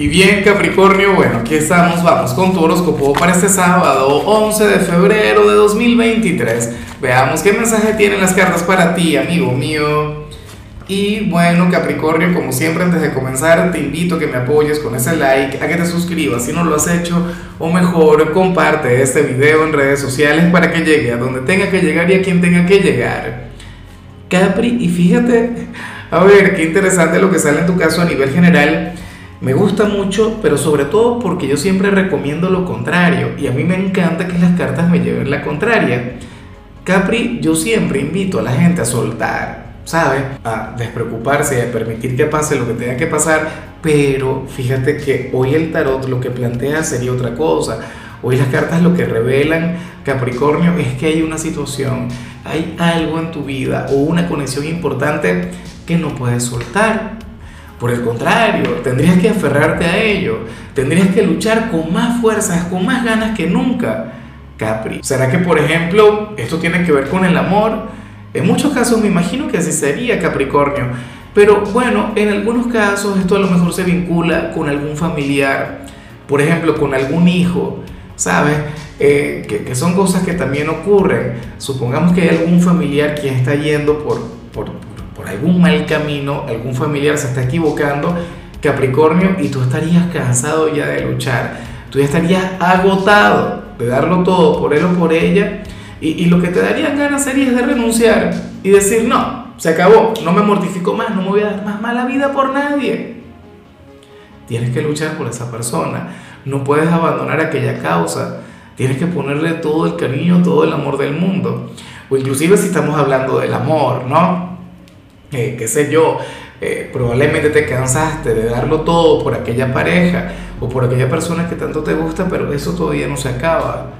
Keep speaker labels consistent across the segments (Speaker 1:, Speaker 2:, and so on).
Speaker 1: Y bien, Capricornio, bueno, aquí estamos, vamos con tu horóscopo para este sábado 11 de febrero de 2023. Veamos qué mensaje tienen las cartas para ti, amigo mío. Y bueno, Capricornio, como siempre, antes de comenzar, te invito a que me apoyes con ese like, a que te suscribas si no lo has hecho, o mejor, comparte este video en redes sociales para que llegue a donde tenga que llegar y a quien tenga que llegar. Capri, y fíjate, a ver, qué interesante lo que sale en tu caso a nivel general me gusta mucho, pero sobre todo porque yo siempre recomiendo lo contrario y a mí me encanta que las cartas me lleven la contraria. Capri, yo siempre invito a la gente a soltar, ¿sabes? A despreocuparse a permitir que pase lo que tenga que pasar, pero fíjate que hoy el tarot lo que plantea sería otra cosa. Hoy las cartas lo que revelan, Capricornio, es que hay una situación, hay algo en tu vida o una conexión importante que no puedes soltar por el contrario, tendrías que aferrarte a ello, tendrías que luchar con más fuerzas, con más ganas que nunca. Capri, ¿será que por ejemplo esto tiene que ver con el amor? En muchos casos me imagino que así sería Capricornio, pero bueno, en algunos casos esto a lo mejor se vincula con algún familiar, por ejemplo con algún hijo, ¿sabes? Eh, que, que, son cosas que también ocurren. Supongamos que hay algún familiar quien está yendo por, por algún mal camino, algún familiar se está equivocando, Capricornio, y tú estarías cansado ya de luchar, tú ya estarías agotado de darlo todo por él o por ella, y, lo que te darían ganas sería de renunciar y decir, no, se acabó, no me mortifico más, no me voy a dar más mala vida por nadie. Tienes que luchar por esa persona, no puedes abandonar aquella causa, tienes que ponerle todo el cariño, todo el amor del mundo. O inclusive si estamos hablando del amor, ¿no? Eh, qué sé yo, eh, probablemente te cansaste de darlo todo por aquella pareja o por aquella persona que tanto te gusta, pero eso todavía no se acaba.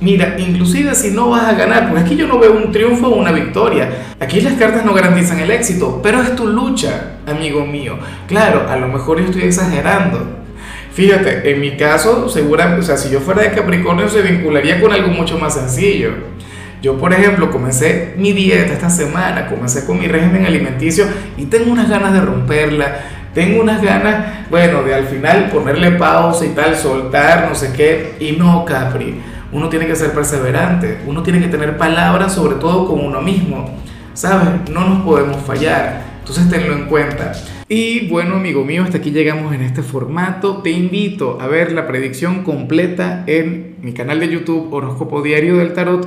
Speaker 1: Mira, inclusive si no vas a ganar, porque aquí yo no veo un triunfo o una victoria. Aquí las cartas no garantizan el éxito, pero es tu lucha, amigo mío. Claro, a lo mejor yo estoy exagerando. Fíjate, en mi caso, seguramente, o sea, si yo fuera de Capricornio se vincularía con algo mucho más sencillo yo, por ejemplo, comencé mi dieta esta semana, comencé con mi régimen alimenticio y tengo unas ganas de romperla, tengo unas ganas, bueno, de al final ponerle pausa y tal, soltar, no sé qué, y no, Capri. Uno tiene que ser perseverante, uno tiene que tener palabras, sobre todo con uno mismo. ¿Sabes? No nos podemos fallar. Entonces tenlo en cuenta. Y bueno, amigo mío, hasta aquí llegamos en este formato. Te invito a ver la predicción completa en mi canal de YouTube Horóscopo Diario del Tarot